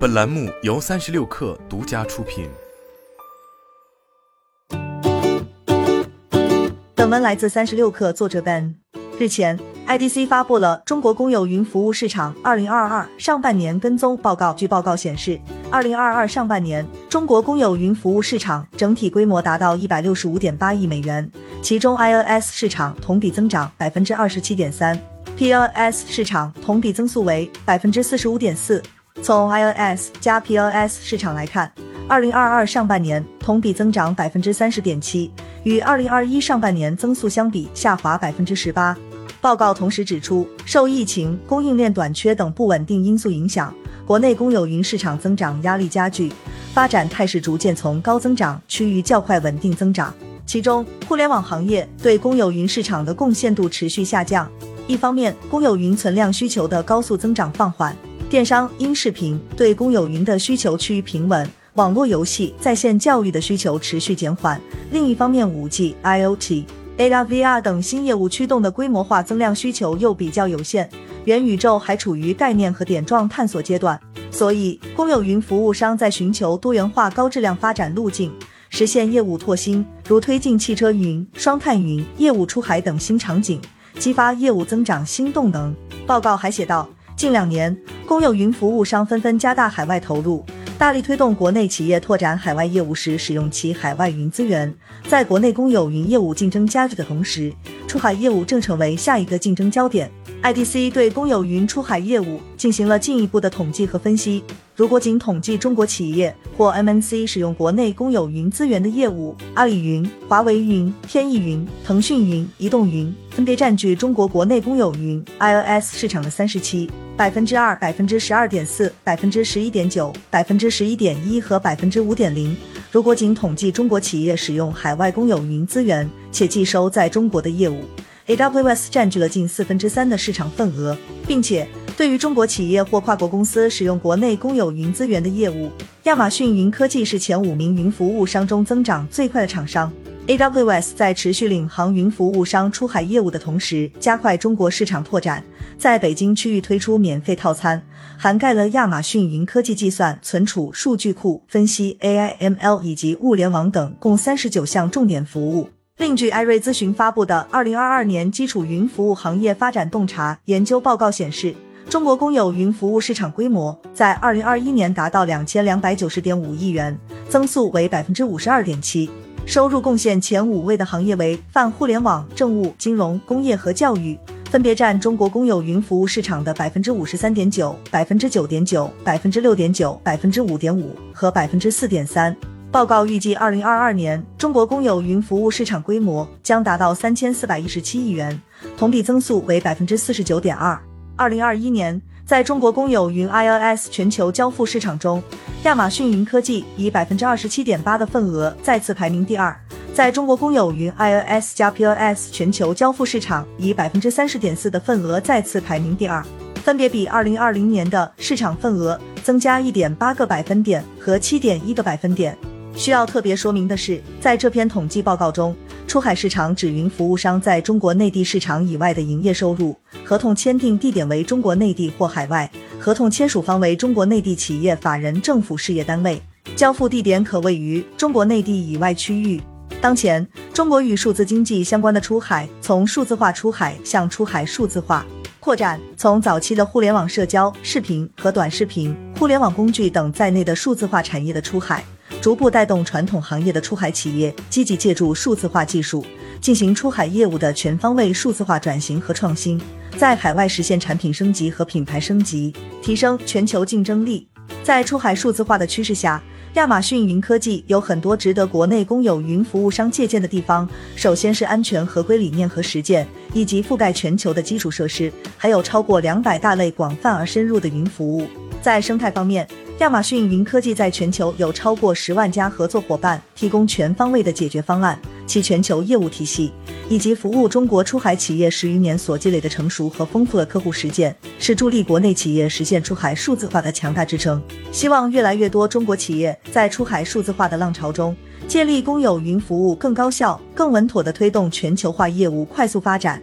本栏目由三十六氪独家出品。本文来自三十六氪，作者 Ben。日前，IDC 发布了中国公有云服务市场二零二二上半年跟踪报告。据报告显示，二零二二上半年，中国公有云服务市场整体规模达到一百六十五点八亿美元，其中 INS 市场同比增长百分之二十七点三。PLS 市场同比增速为百分之四十五点四。从 INS 加 PLS 市场来看，二零二二上半年同比增长百分之三十点七，与二零二一上半年增速相比下滑百分之十八。报告同时指出，受疫情、供应链短缺等不稳定因素影响，国内公有云市场增长压力加剧，发展态势逐渐从高增长趋于较快稳定增长。其中，互联网行业对公有云市场的贡献度持续下降。一方面，公有云存量需求的高速增长放缓，电商、音视频对公有云的需求趋于平稳，网络游戏、在线教育的需求持续减缓。另一方面，五 G、IoT、AR、VR 等新业务驱动的规模化增量需求又比较有限，元宇宙还处于概念和点状探索阶段。所以，公有云服务商在寻求多元化、高质量发展路径，实现业务拓新，如推进汽车云、双碳云、业务出海等新场景。激发业务增长新动能。报告还写道，近两年，公有云服务商纷纷加大海外投入，大力推动国内企业拓展海外业务时使用其海外云资源。在国内公有云业务竞争加剧的同时，出海业务正成为下一个竞争焦点。IDC 对公有云出海业务进行了进一步的统计和分析。如果仅统计中国企业或 MNC 使用国内公有云资源的业务，阿里云、华为云、天翼云、腾讯云、移动云分别占据中国国内公有云 IOS 市场的三十七、百分之二、百分之十二点四、百分之十一点九、百分之十一点一和百分之五点零。如果仅统计中国企业使用海外公有云资源且寄收在中国的业务，AWS 占据了近四分之三的市场份额，并且对于中国企业或跨国公司使用国内公有云资源的业务，亚马逊云科技是前五名云服务商中增长最快的厂商。AWS 在持续领航云服务商出海业务的同时，加快中国市场拓展，在北京区域推出免费套餐，涵盖了亚马逊云科技计算、存储、数据库分析、AI/ML 以及物联网等共三十九项重点服务。另据艾瑞咨询发布的《二零二二年基础云服务行业发展洞察研究报告》显示，中国公有云服务市场规模在二零二一年达到两千两百九十点五亿元，增速为百分之五十二点七。收入贡献前五位的行业为泛互联网、政务、金融、工业和教育，分别占中国公有云服务市场的百分之五十三点九、百分之九点九、百分之六点九、百分之五点五和百分之四点三。报告预计，二零二二年中国公有云服务市场规模将达到三千四百一十七亿元，同比增速为百分之四十九点二。二零二一年，在中国公有云 IOS 全球交付市场中，亚马逊云科技以百分之二十七点八的份额再次排名第二。在中国公有云 IOS 加 POS 全球交付市场以百分之三十点四的份额再次排名第二，分别比二零二零年的市场份额增加一点八个百分点和七点一个百分点。需要特别说明的是，在这篇统计报告中，出海市场指云服务商在中国内地市场以外的营业收入，合同签订地点为中国内地或海外，合同签署方为中国内地企业法人政府事业单位，交付地点可位于中国内地以外区域。当前，中国与数字经济相关的出海，从数字化出海向出海数字化扩展，从早期的互联网社交、视频和短视频、互联网工具等在内的数字化产业的出海。逐步带动传统行业的出海企业积极借助数字化技术，进行出海业务的全方位数字化转型和创新，在海外实现产品升级和品牌升级，提升全球竞争力。在出海数字化的趋势下，亚马逊云科技有很多值得国内公有云服务商借鉴的地方。首先是安全合规理念和实践，以及覆盖全球的基础设施，还有超过两百大类广泛而深入的云服务。在生态方面，亚马逊云科技在全球有超过十万家合作伙伴，提供全方位的解决方案。其全球业务体系以及服务中国出海企业十余年所积累的成熟和丰富的客户实践，是助力国内企业实现出海数字化的强大支撑。希望越来越多中国企业在出海数字化的浪潮中，借力公有云服务更高效、更稳妥地推动全球化业务快速发展。